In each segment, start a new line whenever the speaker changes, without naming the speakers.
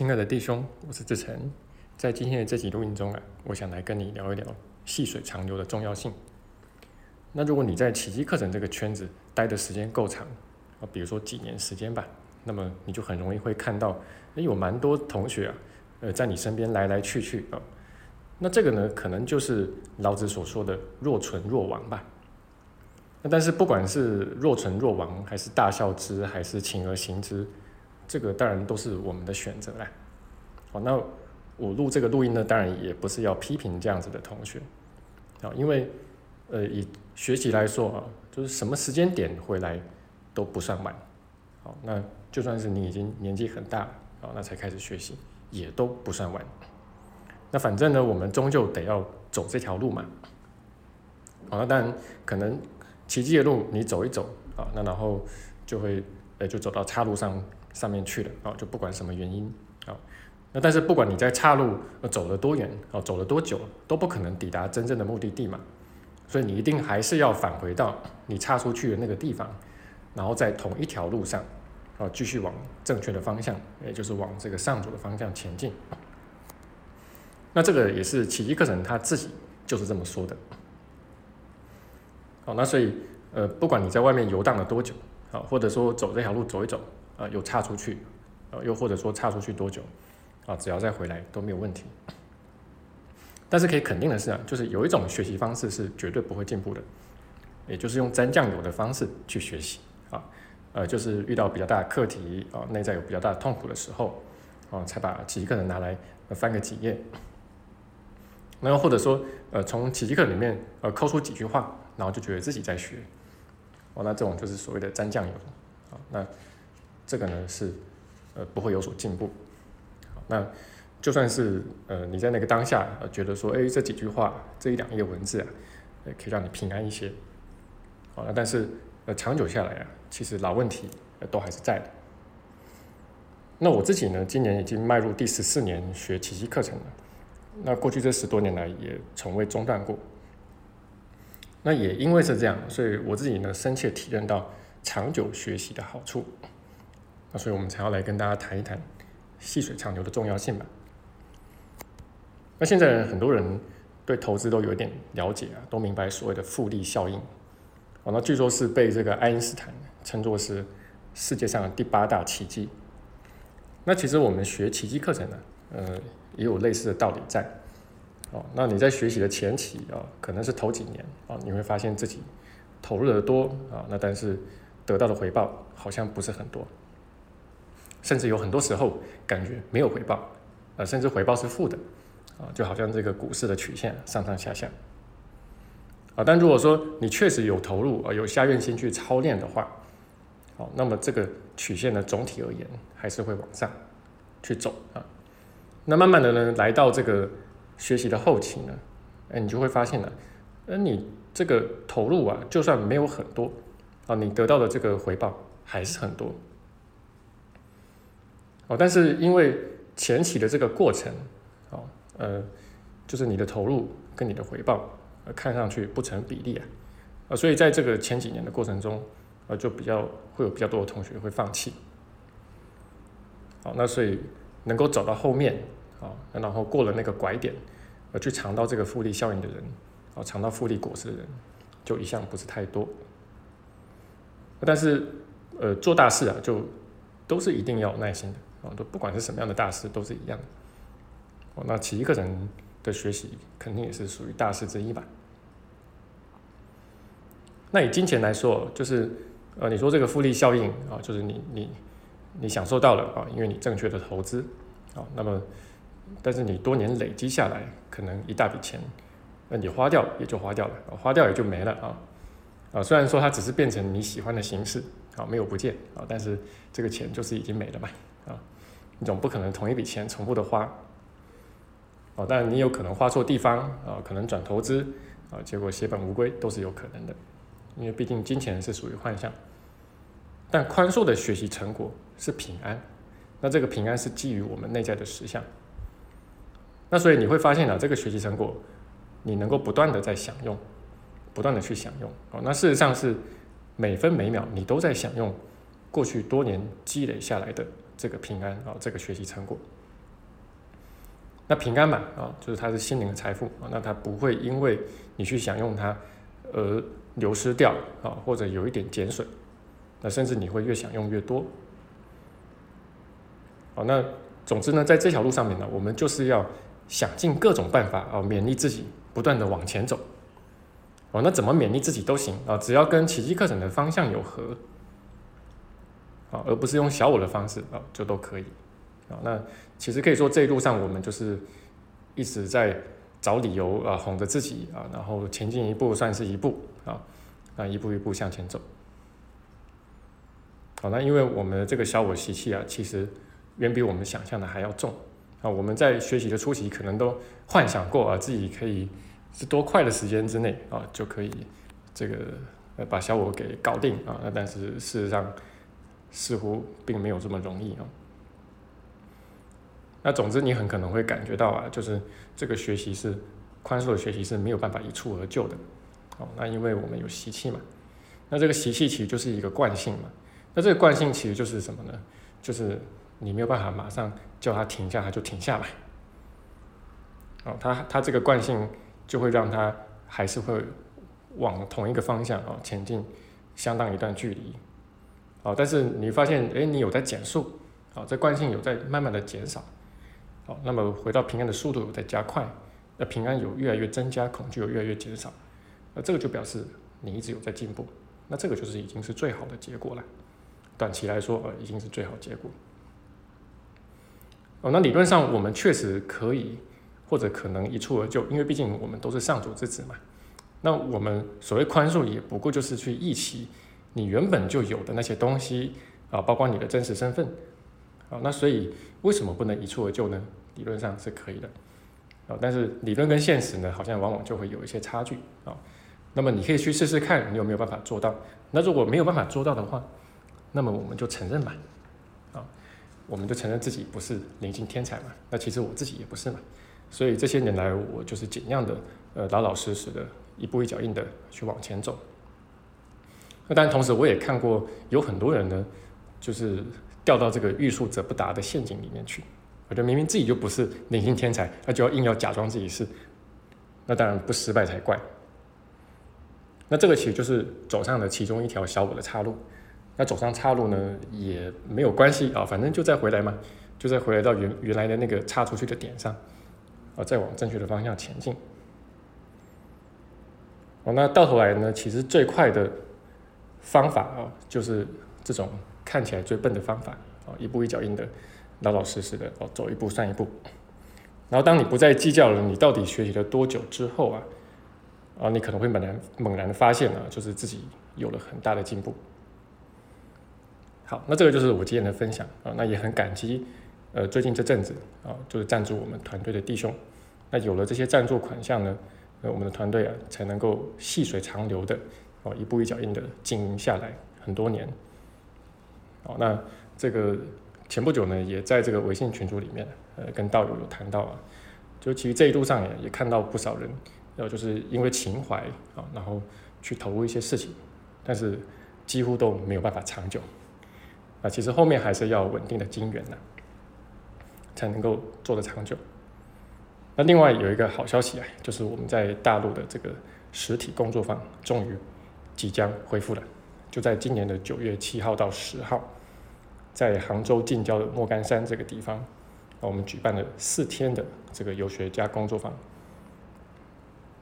亲爱的弟兄，我是志成。在今天的这集录音中啊，我想来跟你聊一聊细水长流的重要性。那如果你在奇迹课程这个圈子待的时间够长啊，比如说几年时间吧，那么你就很容易会看到，诶，有蛮多同学啊，呃，在你身边来来去去啊。那这个呢，可能就是老子所说的“若存若亡”吧。那但是不管是若存若亡，还是大笑之，还是勤而行之。这个当然都是我们的选择啦。好，那我录这个录音呢，当然也不是要批评这样子的同学，啊，因为呃以学习来说啊，就是什么时间点回来都不算晚，好，那就算是你已经年纪很大啊，那才开始学习也都不算晚。那反正呢，我们终究得要走这条路嘛，好，那当然可能奇迹的路你走一走啊，那然后就会呃就走到岔路上。上面去了啊，就不管什么原因啊，那但是不管你在岔路走了多远啊，走了多久，都不可能抵达真正的目的地嘛，所以你一定还是要返回到你岔出去的那个地方，然后在同一条路上啊，继续往正确的方向，也就是往这个上主的方向前进。那这个也是奇迹课程他自己就是这么说的。好，那所以呃，不管你在外面游荡了多久啊，或者说走这条路走一走。啊，又差出去，啊，又或者说差出去多久，啊，只要再回来都没有问题。但是可以肯定的是啊，就是有一种学习方式是绝对不会进步的，也就是用沾酱油的方式去学习啊，呃，就是遇到比较大的课题啊，内在有比较大的痛苦的时候，啊，才把奇迹课程拿来翻个几页，然后或者说呃，从奇迹课里面呃抠出几句话，然后就觉得自己在学，哦，那这种就是所谓的沾酱油，啊，那。这个呢是，呃，不会有所进步。好，那就算是呃你在那个当下呃觉得说，哎，这几句话这一两页文字啊，呃，可以让你平安一些。好，那但是呃长久下来啊，其实老问题呃都还是在的。那我自己呢，今年已经迈入第十四年学奇迹课程了。那过去这十多年来也从未中断过。那也因为是这样，所以我自己呢深切体验到长久学习的好处。那所以，我们才要来跟大家谈一谈细水长流的重要性吧。那现在很多人对投资都有点了解啊，都明白所谓的复利效应。哦，那据说是被这个爱因斯坦称作是世界上第八大奇迹。那其实我们学奇迹课程呢，呃，也有类似的道理在。哦，那你在学习的前期啊，可能是头几年啊，你会发现自己投入的多啊，那但是得到的回报好像不是很多。甚至有很多时候感觉没有回报，呃，甚至回报是负的，啊，就好像这个股市的曲线上上下下，啊，但如果说你确实有投入啊，有下愿心去操练的话，好，那么这个曲线呢，总体而言还是会往上去走啊。那慢慢的呢，来到这个学习的后期呢，哎，你就会发现呢，呃，你这个投入啊，就算没有很多，啊，你得到的这个回报还是很多。哦，但是因为前期的这个过程，哦，呃，就是你的投入跟你的回报，呃，看上去不成比例啊，啊，所以在这个前几年的过程中，呃，就比较会有比较多的同学会放弃。好，那所以能够走到后面，啊，然后过了那个拐点，而去尝到这个复利效应的人，啊，尝到复利果实的人，就一向不是太多。但是，呃，做大事啊，就都是一定要有耐心的。啊，都不管是什么样的大事都是一样的。哦，那奇迹课程的学习肯定也是属于大事之一吧？那以金钱来说，就是呃，你说这个复利效应啊，就是你你你享受到了啊，因为你正确的投资啊，那么但是你多年累积下来，可能一大笔钱，那你花掉也就花掉了，花掉也就没了啊。啊，虽然说它只是变成你喜欢的形式啊，没有不见啊，但是这个钱就是已经没了嘛。啊，你总不可能同一笔钱重复的花，哦，但你有可能花错地方啊，可能转投资啊，结果血本无归都是有可能的，因为毕竟金钱是属于幻象，但宽恕的学习成果是平安，那这个平安是基于我们内在的实相，那所以你会发现啊，这个学习成果你能够不断的在享用，不断的去享用，哦，那事实上是每分每秒你都在享用过去多年积累下来的。这个平安啊，这个学习成果，那平安嘛啊，就是它是心灵的财富啊，那它不会因为你去享用它而流失掉啊，或者有一点减损，那甚至你会越享用越多。好，那总之呢，在这条路上面呢，我们就是要想尽各种办法啊，勉励自己不断的往前走。哦，那怎么勉励自己都行啊，只要跟奇迹课程的方向有合，啊，而不是用小我的方式啊，就都可以。啊，那其实可以说这一路上我们就是一直在找理由啊，哄着自己啊，然后前进一步算是一步啊，那一步一步向前走。好，那因为我们的这个小我习气啊，其实远比我们想象的还要重啊。我们在学习的初期可能都幻想过啊，自己可以是多快的时间之内啊，就可以这个呃把小我给搞定啊。那但是事实上似乎并没有这么容易啊。那总之，你很可能会感觉到啊，就是这个学习是宽恕的学习是没有办法一蹴而就的，哦，那因为我们有习气嘛，那这个习气其实就是一个惯性嘛，那这个惯性其实就是什么呢？就是你没有办法马上叫它停下，它就停下来，哦，它它这个惯性就会让它还是会往同一个方向啊前进相当一段距离，哦，但是你发现，哎，你有在减速，哦，这惯性有在慢慢的减少。好，那么回到平安的速度有在加快，那平安有越来越增加，恐惧有越来越减少，那这个就表示你一直有在进步，那这个就是已经是最好的结果了。短期来说，呃，已经是最好结果。哦，那理论上我们确实可以或者可能一蹴而就，因为毕竟我们都是上主之子嘛。那我们所谓宽恕，也不过就是去忆起你原本就有的那些东西啊，包括你的真实身份。啊，那所以为什么不能一蹴而就呢？理论上是可以的，啊，但是理论跟现实呢，好像往往就会有一些差距啊。那么你可以去试试看，你有没有办法做到？那如果没有办法做到的话，那么我们就承认吧，我们就承认自己不是灵性天才嘛。那其实我自己也不是嘛。所以这些年来，我就是尽量的，呃，老老实实的，一步一脚印的去往前走。那当然，同时我也看过有很多人呢，就是掉到这个欲速则不达的陷阱里面去。我觉得明明自己就不是灵性天才，他就要硬要假装自己是，那当然不失败才怪。那这个其实就是走上了其中一条小我的岔路。那走上岔路呢也没有关系啊，反正就再回来嘛，就再回来到原原来的那个岔出去的点上，啊，再往正确的方向前进。哦，那到头来呢，其实最快的方法啊，就是这种看起来最笨的方法啊，一步一脚印的。老老实实的哦，走一步算一步。然后当你不再计较了，你到底学习了多久之后啊，啊，你可能会猛然猛然的发现啊，就是自己有了很大的进步。好，那这个就是我今天的分享啊，那也很感激呃最近这阵子啊，就是赞助我们团队的弟兄。那有了这些赞助款项呢，那，我们的团队啊才能够细水长流的哦，一步一脚印的经营下来很多年。好，那这个。前不久呢，也在这个微信群组里面，呃，跟道友有谈到啊，就其实这一路上也也看到不少人，呃，就是因为情怀啊，然后去投入一些事情，但是几乎都没有办法长久，啊，其实后面还是要稳定的金源呢，才能够做得长久。那另外有一个好消息啊，就是我们在大陆的这个实体工作坊终于即将恢复了，就在今年的九月七号到十号。在杭州近郊的莫干山这个地方，我们举办了四天的这个游学家工作坊。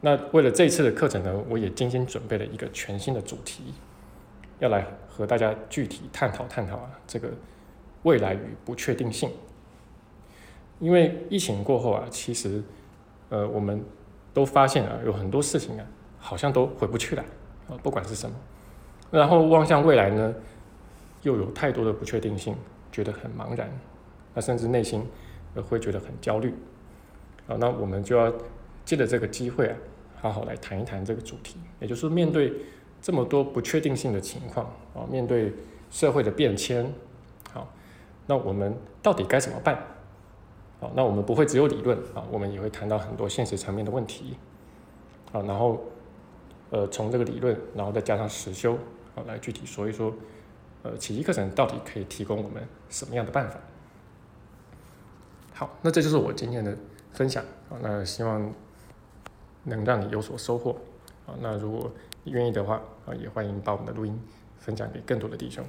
那为了这次的课程呢，我也精心准备了一个全新的主题，要来和大家具体探讨探讨啊，这个未来与不确定性。因为疫情过后啊，其实呃，我们都发现啊，有很多事情啊，好像都回不去了啊，不管是什么。然后望向未来呢？又有太多的不确定性，觉得很茫然，那甚至内心呃会觉得很焦虑，啊，那我们就要借着这个机会啊，好好来谈一谈这个主题，也就是面对这么多不确定性的情况啊，面对社会的变迁，好，那我们到底该怎么办？好，那我们不会只有理论啊，我们也会谈到很多现实层面的问题，好，然后呃从这个理论，然后再加上实修，好来具体说一说。呃，奇迹课程到底可以提供我们什么样的办法？好，那这就是我今天的分享啊，那希望能让你有所收获啊。那如果愿意的话啊，也欢迎把我们的录音分享给更多的弟兄。